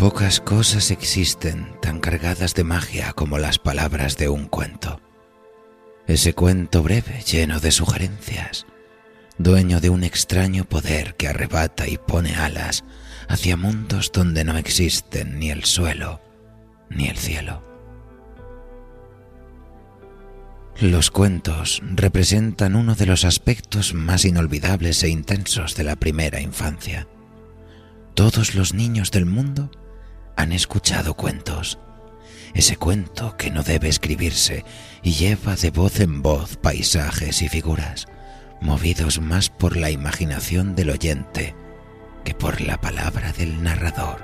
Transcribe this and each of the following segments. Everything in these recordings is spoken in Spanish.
Pocas cosas existen tan cargadas de magia como las palabras de un cuento. Ese cuento breve, lleno de sugerencias, dueño de un extraño poder que arrebata y pone alas hacia mundos donde no existen ni el suelo ni el cielo. Los cuentos representan uno de los aspectos más inolvidables e intensos de la primera infancia. Todos los niños del mundo han escuchado cuentos. Ese cuento que no debe escribirse y lleva de voz en voz paisajes y figuras, movidos más por la imaginación del oyente que por la palabra del narrador.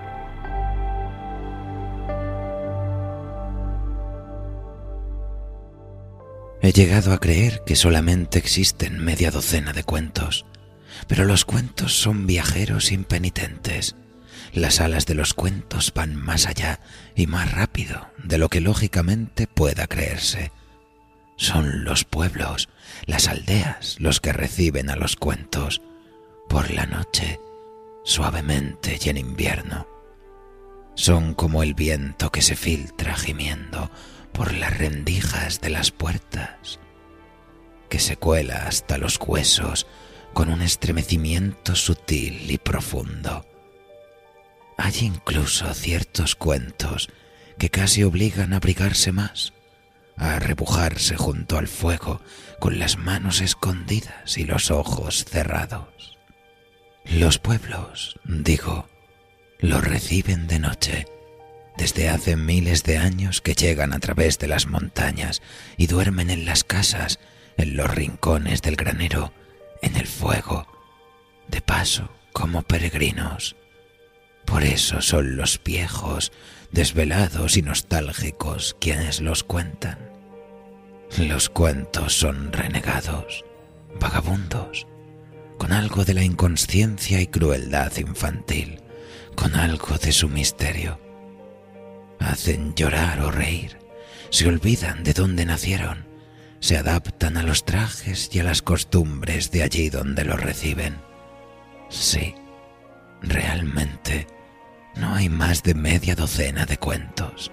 He llegado a creer que solamente existen media docena de cuentos, pero los cuentos son viajeros impenitentes las alas de los cuentos van más allá y más rápido de lo que lógicamente pueda creerse. Son los pueblos, las aldeas los que reciben a los cuentos por la noche, suavemente y en invierno. Son como el viento que se filtra gimiendo por las rendijas de las puertas, que se cuela hasta los huesos con un estremecimiento sutil y profundo hay incluso ciertos cuentos que casi obligan a abrigarse más, a repujarse junto al fuego con las manos escondidas y los ojos cerrados. Los pueblos, digo, los reciben de noche, desde hace miles de años que llegan a través de las montañas y duermen en las casas, en los rincones del granero, en el fuego, de paso como peregrinos por eso son los viejos, desvelados y nostálgicos quienes los cuentan. Los cuentos son renegados, vagabundos, con algo de la inconsciencia y crueldad infantil, con algo de su misterio. Hacen llorar o reír, se olvidan de dónde nacieron, se adaptan a los trajes y a las costumbres de allí donde los reciben. Sí, realmente no hay más de media docena de cuentos.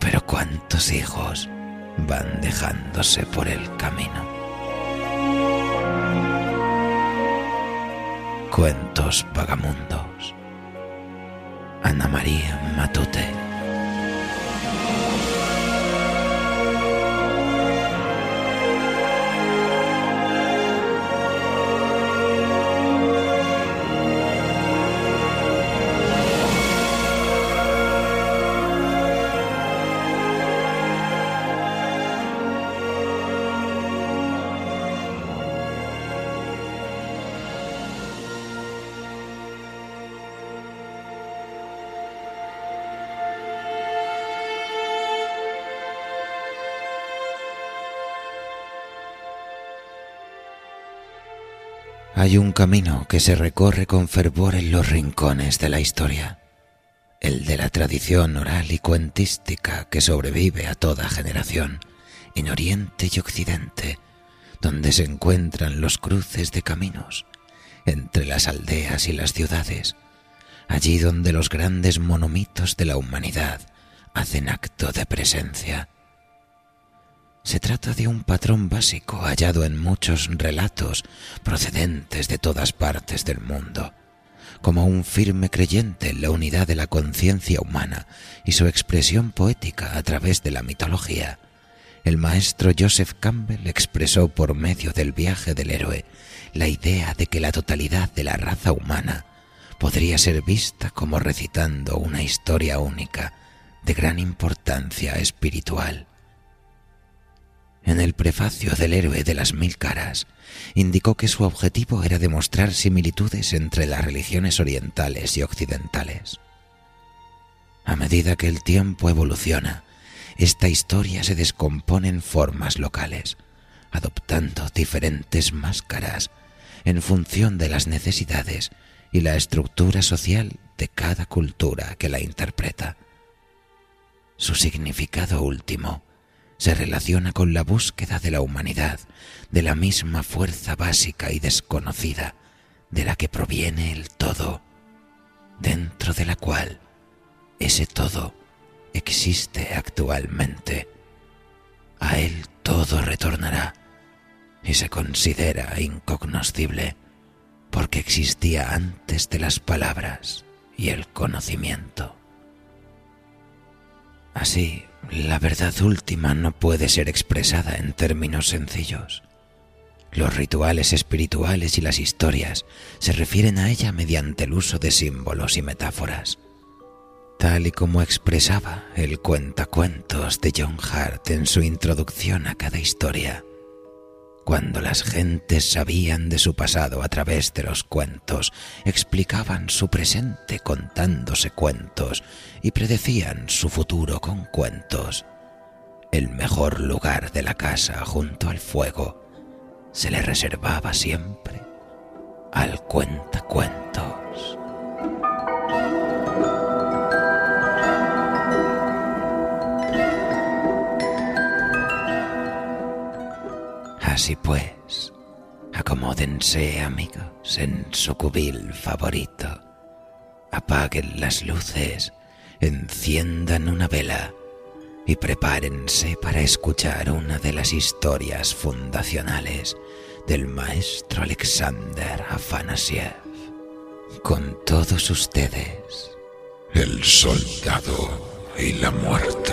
Pero cuántos hijos van dejándose por el camino. Cuentos vagamundos. Ana María Matute. Hay un camino que se recorre con fervor en los rincones de la historia, el de la tradición oral y cuentística que sobrevive a toda generación, en Oriente y Occidente, donde se encuentran los cruces de caminos, entre las aldeas y las ciudades, allí donde los grandes monomitos de la humanidad hacen acto de presencia se trata de un patrón básico hallado en muchos relatos procedentes de todas partes del mundo, como un firme creyente en la unidad de la conciencia humana y su expresión poética a través de la mitología, el maestro Joseph Campbell expresó por medio del viaje del héroe la idea de que la totalidad de la raza humana podría ser vista como recitando una historia única de gran importancia espiritual. En el prefacio del héroe de las mil caras, indicó que su objetivo era demostrar similitudes entre las religiones orientales y occidentales. A medida que el tiempo evoluciona, esta historia se descompone en formas locales, adoptando diferentes máscaras en función de las necesidades y la estructura social de cada cultura que la interpreta. Su significado último se relaciona con la búsqueda de la humanidad, de la misma fuerza básica y desconocida de la que proviene el todo, dentro de la cual ese todo existe actualmente. A él todo retornará y se considera incognoscible porque existía antes de las palabras y el conocimiento. Así, la verdad última no puede ser expresada en términos sencillos. Los rituales espirituales y las historias se refieren a ella mediante el uso de símbolos y metáforas, tal y como expresaba el cuentacuentos de John Hart en su introducción a cada historia. Cuando las gentes sabían de su pasado a través de los cuentos, explicaban su presente contándose cuentos y predecían su futuro con cuentos. El mejor lugar de la casa junto al fuego se le reservaba siempre al cuentacuentos. Así pues, acomódense amigos en su cubil favorito, apaguen las luces, enciendan una vela y prepárense para escuchar una de las historias fundacionales del maestro Alexander Afanasiev. Con todos ustedes, el soldado y la muerte.